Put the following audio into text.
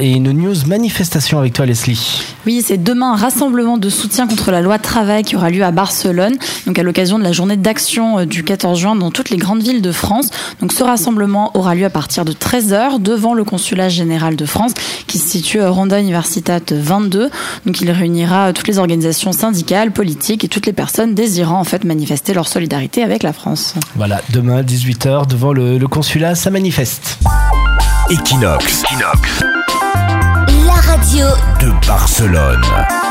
Et une news manifestation avec toi, Leslie. Oui, c'est demain un rassemblement de soutien contre la loi travail qui aura lieu à Barcelone, donc à l'occasion de la journée d'action euh, du 14 juin dans toutes les grandes villes de France. Donc ce rassemblement aura lieu à partir de 13h devant le consulat général de France qui se situe à Ronda Universitat 22. Donc il réunira toutes les organisations syndicales, politiques et toutes les personnes désirant en fait manifester leur solidarité avec la France. Voilà, demain 18h devant le, le consulat, ça manifeste. Equinox. Equinox. De Barcelone.